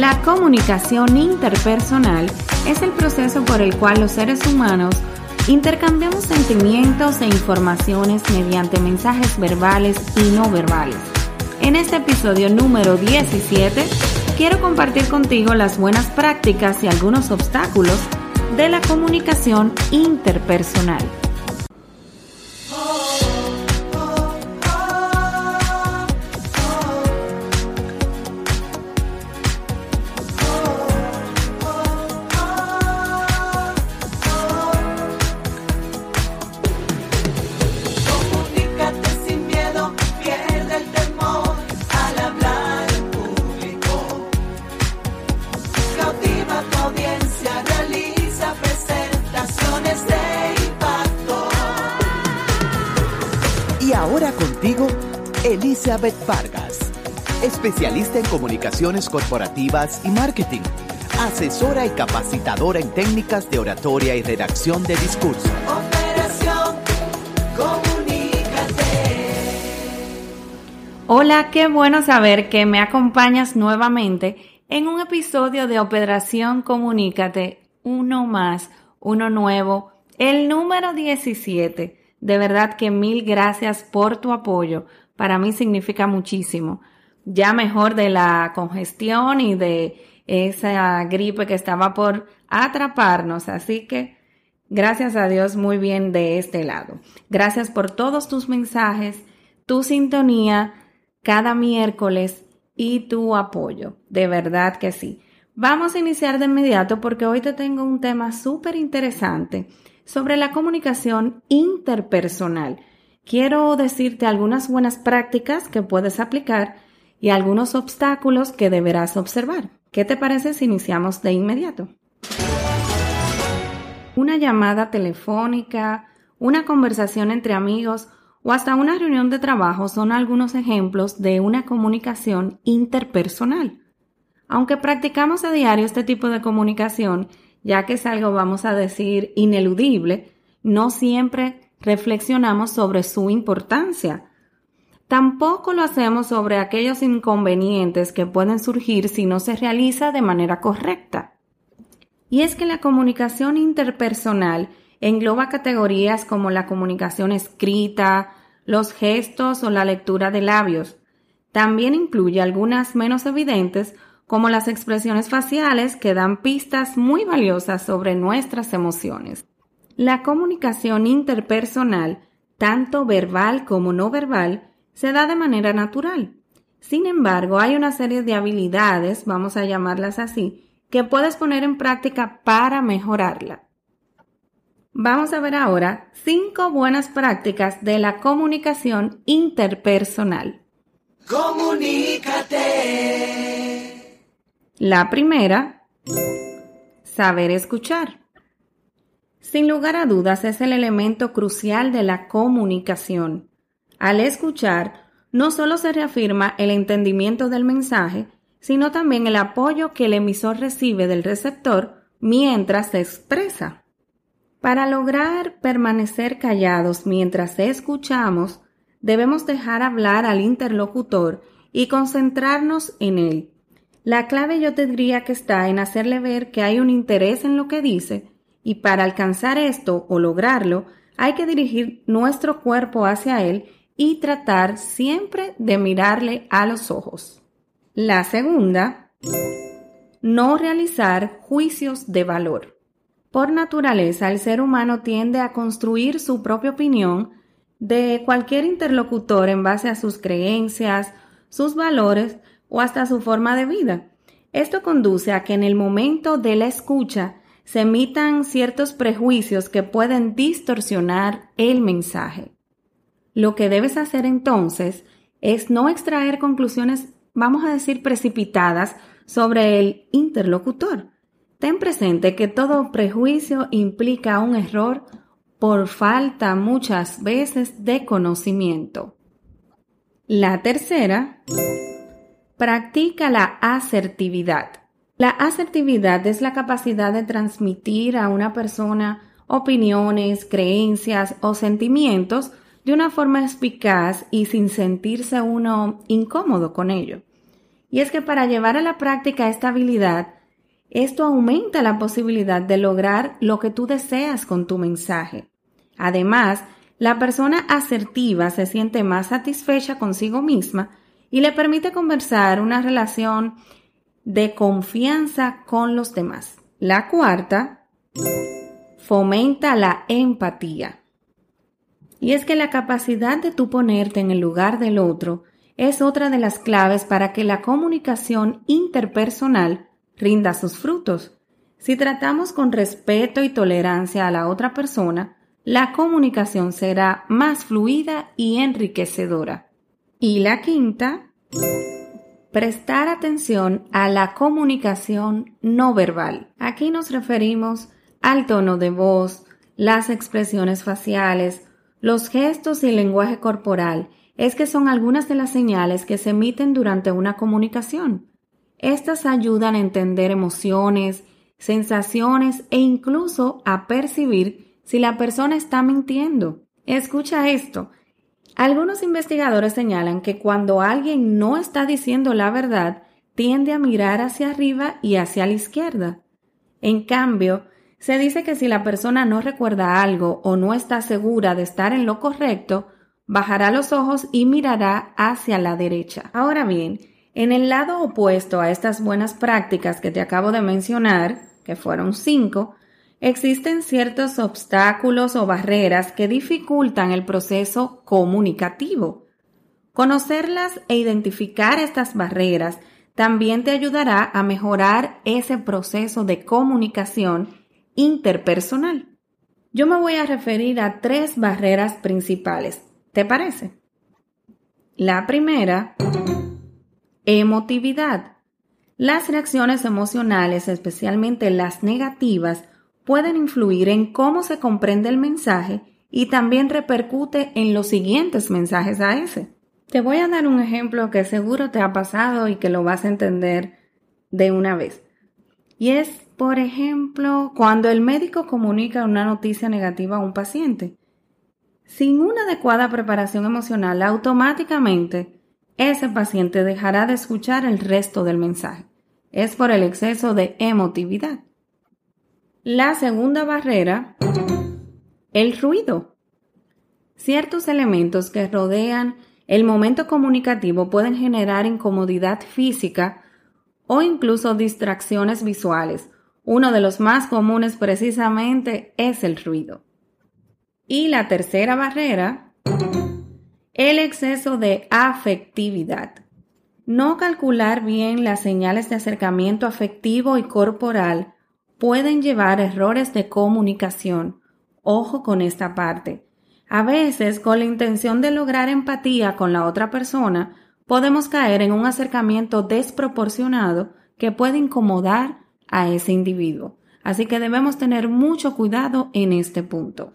La comunicación interpersonal es el proceso por el cual los seres humanos intercambiamos sentimientos e informaciones mediante mensajes verbales y no verbales. En este episodio número 17 quiero compartir contigo las buenas prácticas y algunos obstáculos de la comunicación interpersonal. Elizabeth Vargas, especialista en comunicaciones corporativas y marketing, asesora y capacitadora en técnicas de oratoria y redacción de discurso. Operación Comunícate. Hola, qué bueno saber que me acompañas nuevamente en un episodio de Operación Comunícate, uno más, uno nuevo, el número 17. De verdad que mil gracias por tu apoyo para mí significa muchísimo. Ya mejor de la congestión y de esa gripe que estaba por atraparnos. Así que gracias a Dios muy bien de este lado. Gracias por todos tus mensajes, tu sintonía cada miércoles y tu apoyo. De verdad que sí. Vamos a iniciar de inmediato porque hoy te tengo un tema súper interesante sobre la comunicación interpersonal quiero decirte algunas buenas prácticas que puedes aplicar y algunos obstáculos que deberás observar. ¿Qué te parece si iniciamos de inmediato? Una llamada telefónica, una conversación entre amigos o hasta una reunión de trabajo son algunos ejemplos de una comunicación interpersonal. Aunque practicamos a diario este tipo de comunicación, ya que es algo, vamos a decir, ineludible, no siempre reflexionamos sobre su importancia. Tampoco lo hacemos sobre aquellos inconvenientes que pueden surgir si no se realiza de manera correcta. Y es que la comunicación interpersonal engloba categorías como la comunicación escrita, los gestos o la lectura de labios. También incluye algunas menos evidentes como las expresiones faciales que dan pistas muy valiosas sobre nuestras emociones. La comunicación interpersonal, tanto verbal como no verbal, se da de manera natural. Sin embargo, hay una serie de habilidades, vamos a llamarlas así, que puedes poner en práctica para mejorarla. Vamos a ver ahora cinco buenas prácticas de la comunicación interpersonal. Comunícate. La primera, saber escuchar. Sin lugar a dudas es el elemento crucial de la comunicación. Al escuchar, no solo se reafirma el entendimiento del mensaje, sino también el apoyo que el emisor recibe del receptor mientras se expresa. Para lograr permanecer callados mientras escuchamos, debemos dejar hablar al interlocutor y concentrarnos en él. La clave yo tendría que está en hacerle ver que hay un interés en lo que dice y para alcanzar esto o lograrlo, hay que dirigir nuestro cuerpo hacia él y tratar siempre de mirarle a los ojos. La segunda, no realizar juicios de valor. Por naturaleza, el ser humano tiende a construir su propia opinión de cualquier interlocutor en base a sus creencias, sus valores o hasta su forma de vida. Esto conduce a que en el momento de la escucha se emitan ciertos prejuicios que pueden distorsionar el mensaje. Lo que debes hacer entonces es no extraer conclusiones, vamos a decir, precipitadas sobre el interlocutor. Ten presente que todo prejuicio implica un error por falta muchas veces de conocimiento. La tercera, practica la asertividad. La asertividad es la capacidad de transmitir a una persona opiniones, creencias o sentimientos de una forma eficaz y sin sentirse uno incómodo con ello. Y es que para llevar a la práctica esta habilidad, esto aumenta la posibilidad de lograr lo que tú deseas con tu mensaje. Además, la persona asertiva se siente más satisfecha consigo misma y le permite conversar una relación de confianza con los demás. La cuarta, fomenta la empatía. Y es que la capacidad de tú ponerte en el lugar del otro es otra de las claves para que la comunicación interpersonal rinda sus frutos. Si tratamos con respeto y tolerancia a la otra persona, la comunicación será más fluida y enriquecedora. Y la quinta, prestar atención a la comunicación no verbal. Aquí nos referimos al tono de voz, las expresiones faciales, los gestos y el lenguaje corporal. Es que son algunas de las señales que se emiten durante una comunicación. Estas ayudan a entender emociones, sensaciones e incluso a percibir si la persona está mintiendo. Escucha esto. Algunos investigadores señalan que cuando alguien no está diciendo la verdad, tiende a mirar hacia arriba y hacia la izquierda. En cambio, se dice que si la persona no recuerda algo o no está segura de estar en lo correcto, bajará los ojos y mirará hacia la derecha. Ahora bien, en el lado opuesto a estas buenas prácticas que te acabo de mencionar, que fueron cinco, existen ciertos obstáculos o barreras que dificultan el proceso comunicativo. Conocerlas e identificar estas barreras también te ayudará a mejorar ese proceso de comunicación interpersonal. Yo me voy a referir a tres barreras principales. ¿Te parece? La primera, emotividad. Las reacciones emocionales, especialmente las negativas, pueden influir en cómo se comprende el mensaje y también repercute en los siguientes mensajes a ese. Te voy a dar un ejemplo que seguro te ha pasado y que lo vas a entender de una vez. Y es, por ejemplo, cuando el médico comunica una noticia negativa a un paciente. Sin una adecuada preparación emocional, automáticamente ese paciente dejará de escuchar el resto del mensaje. Es por el exceso de emotividad. La segunda barrera, el ruido. Ciertos elementos que rodean el momento comunicativo pueden generar incomodidad física o incluso distracciones visuales. Uno de los más comunes precisamente es el ruido. Y la tercera barrera, el exceso de afectividad. No calcular bien las señales de acercamiento afectivo y corporal pueden llevar errores de comunicación. Ojo con esta parte. A veces, con la intención de lograr empatía con la otra persona, podemos caer en un acercamiento desproporcionado que puede incomodar a ese individuo. Así que debemos tener mucho cuidado en este punto.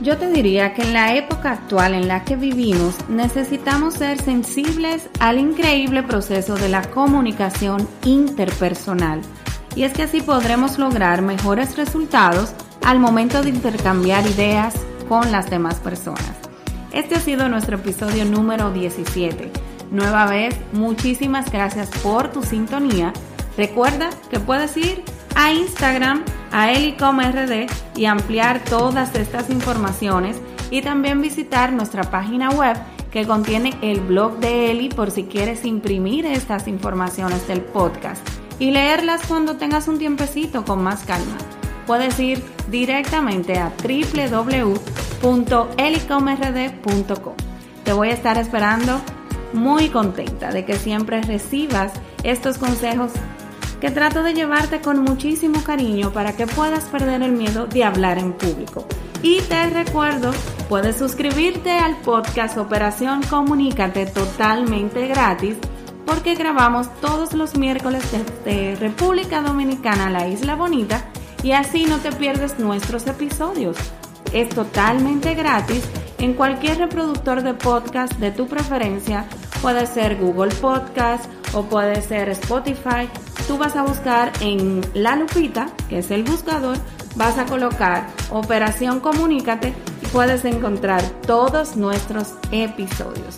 Yo te diría que en la época actual en la que vivimos necesitamos ser sensibles al increíble proceso de la comunicación interpersonal y es que así podremos lograr mejores resultados al momento de intercambiar ideas con las demás personas. Este ha sido nuestro episodio número 17. Nueva vez, muchísimas gracias por tu sintonía. Recuerda que puedes ir a Instagram, a elicomrd y ampliar todas estas informaciones y también visitar nuestra página web que contiene el blog de Eli por si quieres imprimir estas informaciones del podcast y leerlas cuando tengas un tiempecito con más calma. Puedes ir directamente a www.elicomrd.com. Te voy a estar esperando muy contenta de que siempre recibas estos consejos que trato de llevarte con muchísimo cariño para que puedas perder el miedo de hablar en público. Y te recuerdo, puedes suscribirte al podcast Operación Comunícate totalmente gratis porque grabamos todos los miércoles desde República Dominicana, la Isla Bonita, y así no te pierdes nuestros episodios. Es totalmente gratis en cualquier reproductor de podcast de tu preferencia. Puede ser Google Podcast o puede ser Spotify. Tú vas a buscar en la lupita, que es el buscador, vas a colocar Operación Comunícate y puedes encontrar todos nuestros episodios.